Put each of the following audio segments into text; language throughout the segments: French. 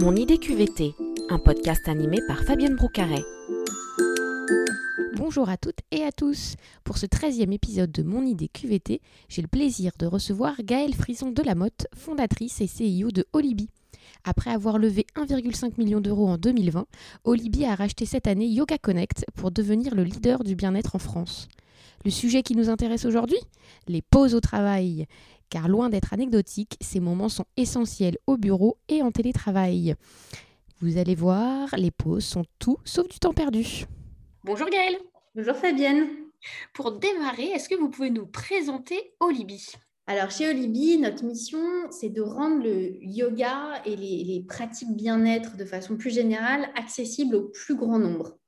Mon idée QVT, un podcast animé par Fabienne Broucaret. Bonjour à toutes et à tous. Pour ce 13e épisode de Mon idée QVT, j'ai le plaisir de recevoir Gaëlle Frison de la Motte, fondatrice et CEO de Olibi. Après avoir levé 1,5 million d'euros en 2020, Olibi a racheté cette année Yoga Connect pour devenir le leader du bien-être en France. Le sujet qui nous intéresse aujourd'hui Les pauses au travail. Car loin d'être anecdotiques, ces moments sont essentiels au bureau et en télétravail. Vous allez voir, les pauses sont tout sauf du temps perdu. Bonjour Gaëlle. Bonjour Fabienne. Pour démarrer, est-ce que vous pouvez nous présenter Olibi? Alors, chez Olibi, notre mission, c'est de rendre le yoga et les, les pratiques bien-être de façon plus générale accessibles au plus grand nombre.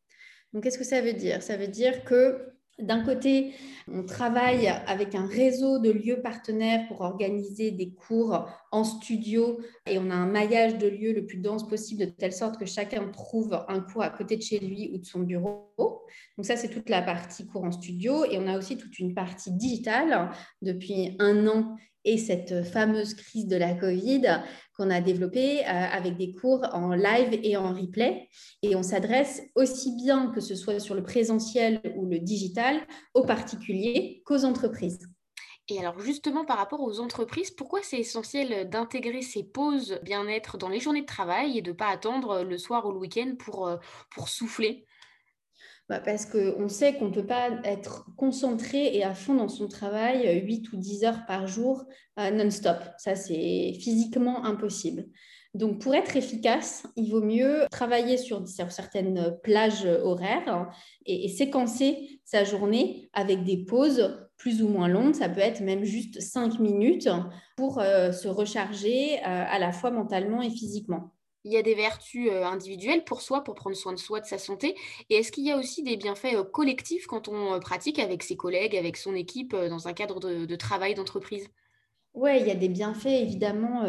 Donc, qu'est-ce que ça veut dire? Ça veut dire que d'un côté, on travaille avec un réseau de lieux partenaires pour organiser des cours en studio et on a un maillage de lieux le plus dense possible de telle sorte que chacun trouve un cours à côté de chez lui ou de son bureau. Donc ça, c'est toute la partie cours en studio et on a aussi toute une partie digitale. Depuis un an et cette fameuse crise de la Covid qu'on a développée euh, avec des cours en live et en replay. Et on s'adresse aussi bien que ce soit sur le présentiel ou le digital aux particuliers qu'aux entreprises. Et alors justement par rapport aux entreprises, pourquoi c'est essentiel d'intégrer ces pauses bien-être dans les journées de travail et de ne pas attendre le soir ou le week-end pour, euh, pour souffler? Bah, parce qu'on sait qu'on ne peut pas être concentré et à fond dans son travail 8 euh, ou 10 heures par jour euh, non-stop. Ça, c'est physiquement impossible. Donc, pour être efficace, il vaut mieux travailler sur, certaines plages horaires et, séquencer sa journée avec des pauses plus ou moins longues. Ça peut être même juste 5 minutes pour euh, se recharger à la fois mentalement et physiquement il y a des vertus individuelles pour soi, pour prendre soin de soi, de sa santé. Et est-ce qu'il y a aussi des bienfaits collectifs quand on pratique avec ses collègues, avec son équipe, dans un cadre de, travail, d'entreprise? Oui, il y a des bienfaits évidemment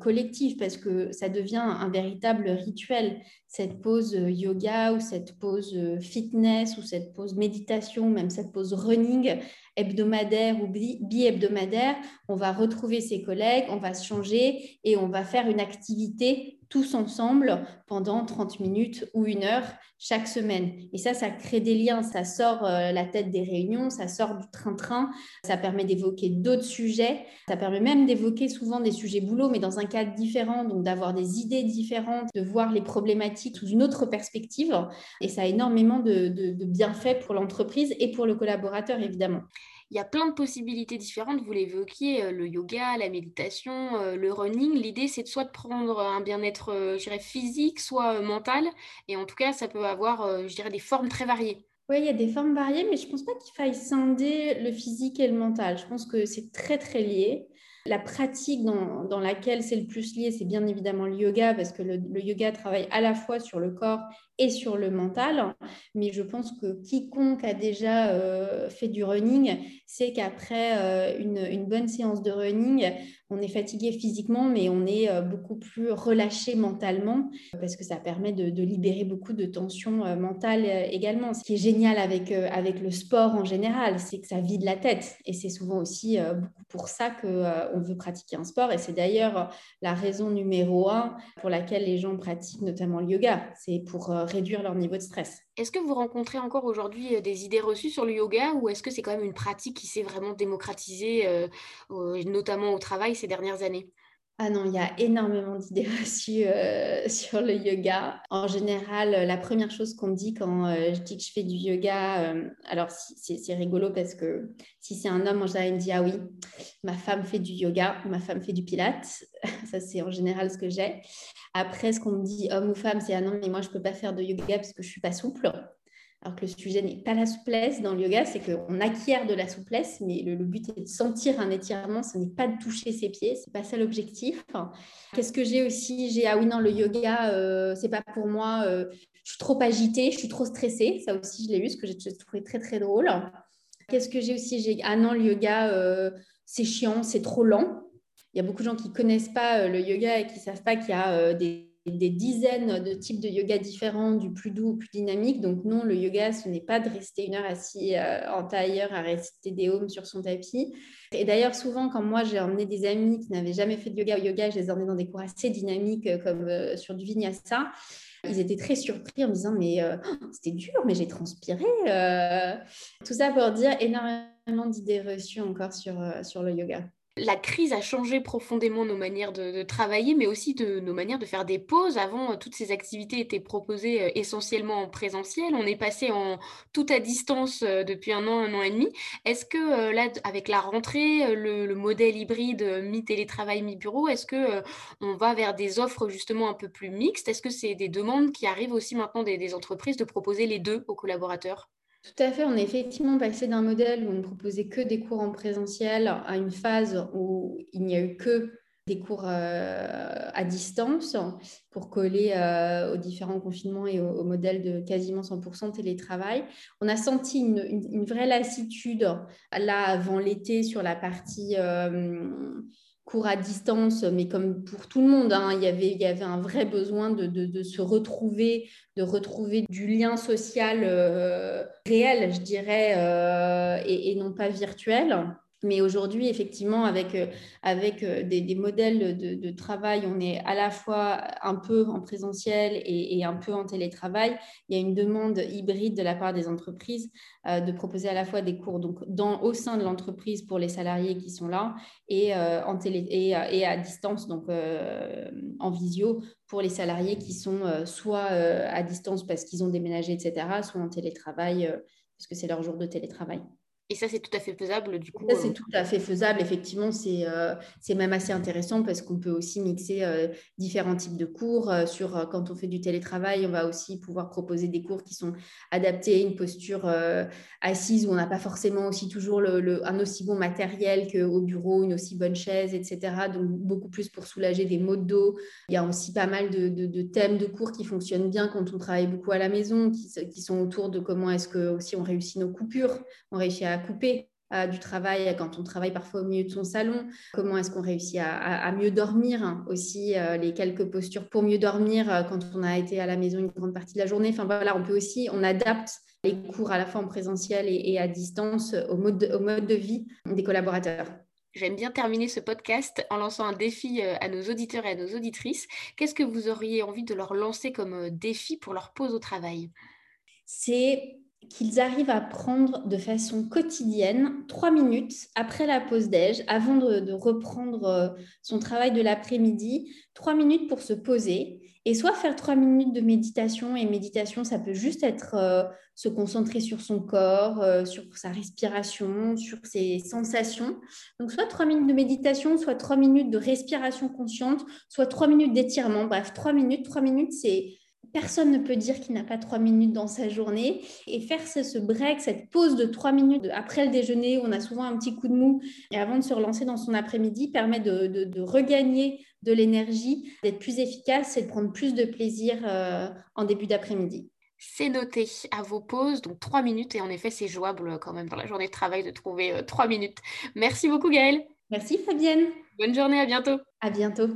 collectifs parce que ça devient un véritable rituel. Cette pause yoga ou cette pause fitness ou cette pause méditation, même cette pause running hebdomadaire ou bi-hebdomadaire, on va retrouver ses collègues, on va se changer et on va faire une activité tous ensemble pendant 30 minutes ou une heure chaque semaine. Et ça, ça crée des liens, ça sort euh, la tête des réunions, ça sort du train-train, ça permet d'évoquer d'autres sujets, ça permet même d'évoquer souvent des sujets boulot, mais dans un cadre différent, donc d'avoir des idées différentes, de voir les problématiques sous une autre perspective. Et ça a énormément de, de bienfaits pour l'entreprise et pour le collaborateur, évidemment. Il y a plein de possibilités différentes. Vous l'évoquiez, euh, le yoga, la méditation, euh, le running. L'idée, c'est soit de prendre un bien-être, euh, je dirais, physique, soit mental. Et en tout cas, ça peut avoir, je dirais, des formes très variées. Oui, il y a des formes variées, mais je ne pense pas qu'il faille scinder le physique et le mental. Je pense que c'est très, très lié. La pratique dans, laquelle c'est le plus lié, c'est bien évidemment le yoga, parce que le, yoga travaille à la fois sur le corps et sur le mental. Mais je pense que quiconque a déjà fait du running sait qu'après une, une, bonne séance de running, on est fatigué physiquement, mais on est euh, beaucoup plus relâché mentalement parce que ça permet de, libérer beaucoup de tensions euh, mentales euh, également. Ce qui est génial avec, avec le sport en général, c'est que ça vide la tête et c'est souvent aussi beaucoup pour ça qu'on veut pratiquer un sport et c'est d'ailleurs la raison numéro un pour laquelle les gens pratiquent notamment le yoga, c'est pour réduire leur niveau de stress. Est-ce que vous rencontrez encore aujourd'hui des idées reçues sur le yoga ou est-ce que c'est quand même une pratique qui s'est vraiment démocratisée, notamment au travail ces dernières années? Ah non, il y a énormément d'idées reçues euh, sur le yoga. En général, la première chose qu'on me dit quand euh, je dis que je fais du yoga, euh, alors c'est rigolo parce que si c'est un homme, en général, il me dit Ah oui, ma femme fait du yoga, ma femme fait du pilate. Ça, c'est en général ce que j'ai. Après, ce qu'on me dit, homme ou femme, c'est Ah non, mais moi, je ne peux pas faire de yoga parce que je ne suis pas souple. Alors que le sujet n'est pas la souplesse dans le yoga, c'est qu'on acquiert de la souplesse, mais le, but est de sentir un étirement, ce n'est pas de toucher ses pieds, c'est pas ça l'objectif. Qu'est-ce que j'ai aussi? J'ai ah oui non le yoga, euh, c'est pas pour moi. Euh, je suis trop agitée, je suis trop stressée. Ça aussi je l'ai vu, ce que j'ai trouvé très très drôle. Qu'est-ce que j'ai aussi? J'ai ah non le yoga, euh, c'est chiant, c'est trop lent. Il y a beaucoup de gens qui connaissent pas le yoga et qui savent pas qu'il y a des des dizaines de types de yoga différents, du plus doux au plus dynamique. Donc non, le yoga, ce n'est pas de rester une heure assis euh, en tailleur à réciter des hommes sur son tapis. Et d'ailleurs, souvent, quand moi j'ai emmené des amis qui n'avaient jamais fait de yoga au yoga, je les ai emmenés dans des cours assez dynamiques euh, comme euh, sur du vinyasa. Ils étaient très surpris en me disant mais c'était dur, mais j'ai transpiré. Tout ça pour dire énormément d'idées reçues encore sur, sur le yoga la crise a changé profondément nos manières de, travailler, mais aussi nos manières de faire des pauses. Avant, euh, toutes ces activités étaient proposées euh, essentiellement en présentiel. On est passé en tout à distance euh, depuis un an, un an et demi. Est-ce que là, avec la rentrée, le, modèle hybride mi-télétravail, mi-bureau, est-ce que on va vers des offres justement un peu plus mixtes? Est-ce que c'est des demandes qui arrivent aussi maintenant des entreprises de proposer les deux aux collaborateurs? Tout à fait, on est effectivement passé d'un modèle où on ne proposait que des cours en présentiel à une phase où il n'y a eu que des cours euh, à distance pour coller euh, aux différents confinements et au, modèle de quasiment 100% télétravail. On a senti une, vraie lassitude là avant l'été sur la partie euh, cours à distance, mais comme pour tout le monde, hein, il, y avait, un vrai besoin de, se retrouver, de retrouver du lien social euh, réel, je dirais, euh, et, non pas virtuel. Mais aujourd'hui, effectivement, avec, euh, avec euh, des, modèles de, travail, on est à la fois un peu en présentiel et, un peu en télétravail. Il y a une demande hybride de la part des entreprises euh, de proposer à la fois des cours donc, dans, au sein de l'entreprise pour les salariés qui sont là et, en télé, et, à distance, donc en visio, pour les salariés qui sont soit à distance parce qu'ils ont déménagé, etc., soit en télétravail parce que c'est leur jour de télétravail. Et ça, c'est tout à fait faisable, du coup. Ça, c'est euh, tout à fait faisable. Effectivement, c'est euh, c'est même assez intéressant parce qu'on peut aussi mixer euh, différents types de cours. sur, quand on fait du télétravail, on va aussi pouvoir proposer des cours qui sont adaptés à une posture assise où on n'a pas forcément aussi toujours le, un aussi bon matériel qu'au bureau, une aussi bonne chaise, etc. Donc, beaucoup plus pour soulager des maux de dos. Il y a aussi pas mal de, de, thèmes de cours qui fonctionnent bien quand on travaille beaucoup à la maison, qui, qui sont autour de comment est-ce que aussi on réussit nos coupures, on réussit à couper euh, du travail quand on travaille parfois au milieu de son salon, comment est-ce qu'on réussit à, mieux dormir hein, aussi, euh, les quelques postures pour mieux dormir euh, quand on a été à la maison une grande partie de la journée. Enfin voilà, on peut aussi, on adapte les cours à la fois en présentiel et, à distance au mode, au mode de vie des collaborateurs. J'aime bien terminer ce podcast en lançant un défi à nos auditeurs et à nos auditrices. Qu'est-ce que vous auriez envie de leur lancer comme défi pour leur pause au travail? C'est qu'ils arrivent à prendre de façon quotidienne trois minutes après la pause déj, avant de, reprendre euh, son travail de l'après-midi, trois minutes pour se poser et soit faire trois minutes de méditation. Et méditation, ça peut juste être euh, se concentrer sur son corps, euh, sur sa respiration, sur ses sensations. Donc, soit trois minutes de méditation, soit trois minutes de respiration consciente, soit trois minutes d'étirement. Bref, trois minutes. Trois minutes, c'est Personne ne peut dire qu'il n'a pas trois minutes dans sa journée. Et faire ce, break, cette pause de trois minutes après le déjeuner, où on a souvent un petit coup de mou, et avant de se relancer dans son après-midi, permet de, regagner de l'énergie, d'être plus efficace et de prendre plus de plaisir euh, en début d'après-midi. C'est noté à vos pauses, donc trois minutes. Et en effet, c'est jouable quand même dans la journée de travail de trouver euh, trois minutes. Merci beaucoup, Gaëlle. Merci, Fabienne. Bonne journée, à bientôt. À bientôt.